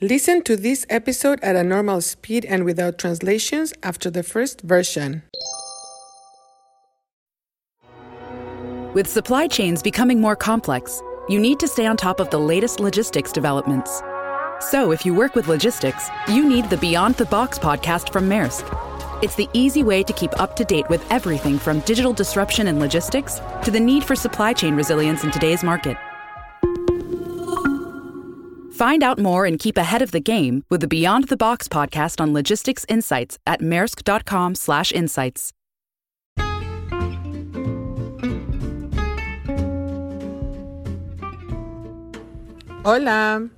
Listen to this episode at a normal speed and without translations after the first version. With supply chains becoming more complex, you need to stay on top of the latest logistics developments. So, if you work with logistics, you need the Beyond the Box podcast from Maersk. It's the easy way to keep up to date with everything from digital disruption in logistics to the need for supply chain resilience in today's market. Find out more and keep ahead of the game with the Beyond the Box podcast on logistics insights at maersk.com/insights. Hola,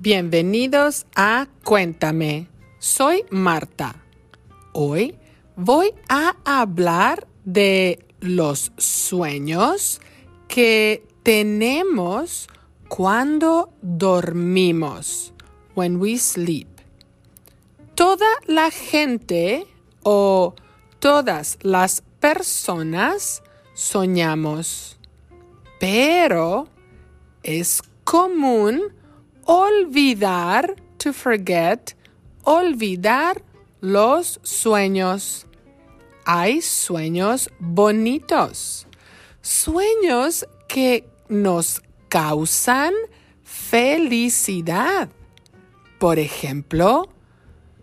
bienvenidos a Cuéntame. Soy Marta. Hoy voy a hablar de los sueños que tenemos cuando dormimos, when we sleep. Toda la gente o todas las personas soñamos, pero es común olvidar, to forget, olvidar los sueños. Hay sueños bonitos, sueños que nos causan felicidad. Por ejemplo,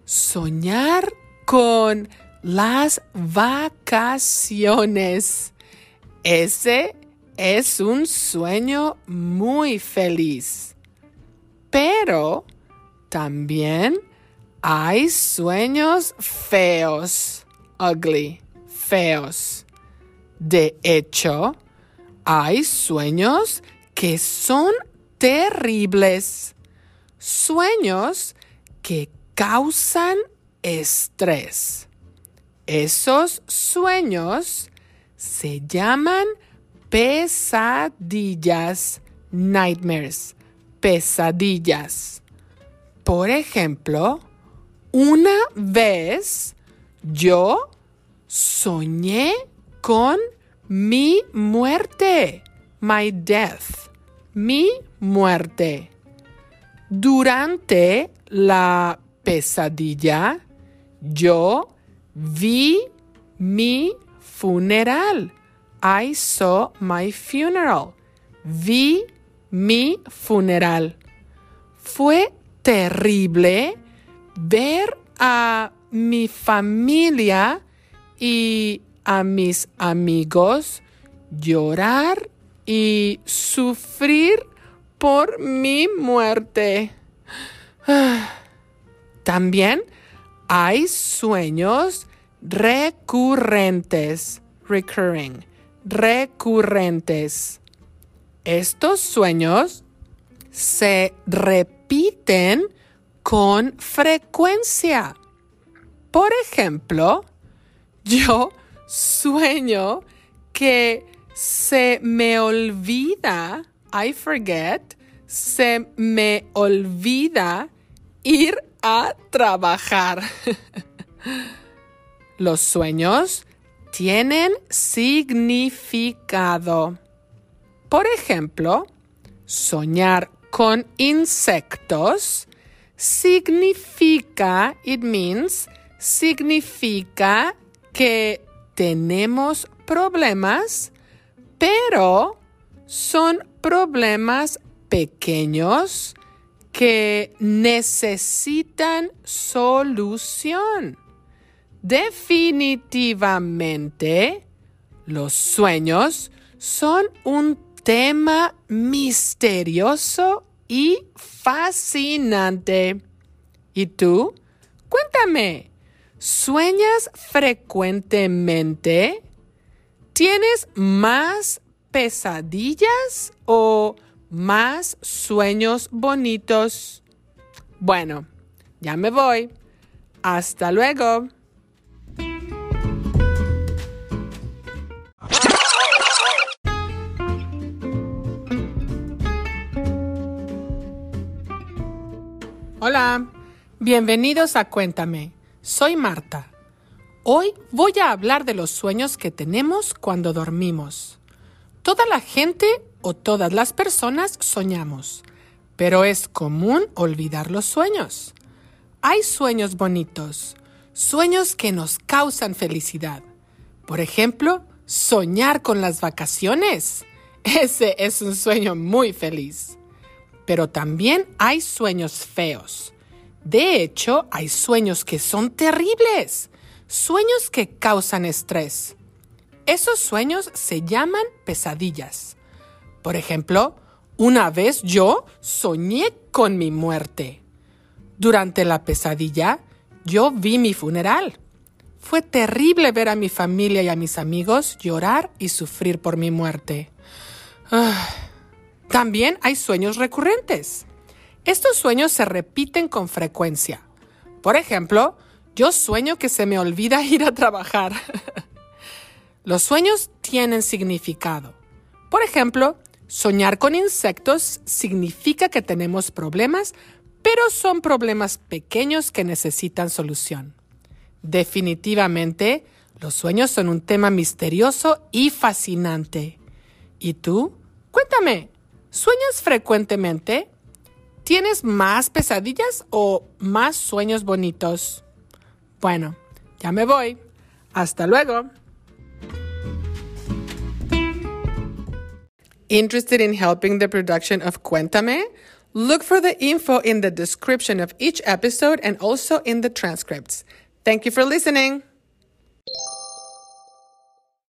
soñar con las vacaciones. Ese es un sueño muy feliz. Pero también hay sueños feos, ugly, feos. De hecho, hay sueños que son terribles. Sueños que causan estrés. Esos sueños se llaman pesadillas, nightmares, pesadillas. Por ejemplo, una vez yo soñé con mi muerte, my death, mi muerte. Durante la pesadilla, yo vi mi funeral. I saw my funeral. Vi mi funeral. Fue terrible ver a mi familia y a mis amigos llorar y sufrir por mi muerte. También hay sueños recurrentes, recurring, recurrentes. Estos sueños se repiten con frecuencia. Por ejemplo, yo sueño que se me olvida, I forget, se me olvida ir a trabajar. Los sueños tienen significado. Por ejemplo, soñar con insectos significa, it means, significa que tenemos problemas, pero son problemas pequeños que necesitan solución. Definitivamente, los sueños son un tema misterioso y fascinante. ¿Y tú? Cuéntame, ¿sueñas frecuentemente? ¿Tienes más pesadillas o más sueños bonitos? Bueno, ya me voy. Hasta luego. Hola, bienvenidos a Cuéntame. Soy Marta. Hoy voy a hablar de los sueños que tenemos cuando dormimos. Toda la gente o todas las personas soñamos, pero es común olvidar los sueños. Hay sueños bonitos, sueños que nos causan felicidad. Por ejemplo, soñar con las vacaciones. Ese es un sueño muy feliz. Pero también hay sueños feos. De hecho, hay sueños que son terribles, sueños que causan estrés. Esos sueños se llaman pesadillas. Por ejemplo, una vez yo soñé con mi muerte. Durante la pesadilla, yo vi mi funeral. Fue terrible ver a mi familia y a mis amigos llorar y sufrir por mi muerte. Ah, también hay sueños recurrentes. Estos sueños se repiten con frecuencia. Por ejemplo, yo sueño que se me olvida ir a trabajar. Los sueños tienen significado. Por ejemplo, Soñar con insectos significa que tenemos problemas, pero son problemas pequeños que necesitan solución. Definitivamente, los sueños son un tema misterioso y fascinante. ¿Y tú? Cuéntame, ¿sueñas frecuentemente? ¿Tienes más pesadillas o más sueños bonitos? Bueno, ya me voy. Hasta luego. Interested in helping the production of Cuéntame? Look for the info in the description of each episode and also in the transcripts. Thank you for listening.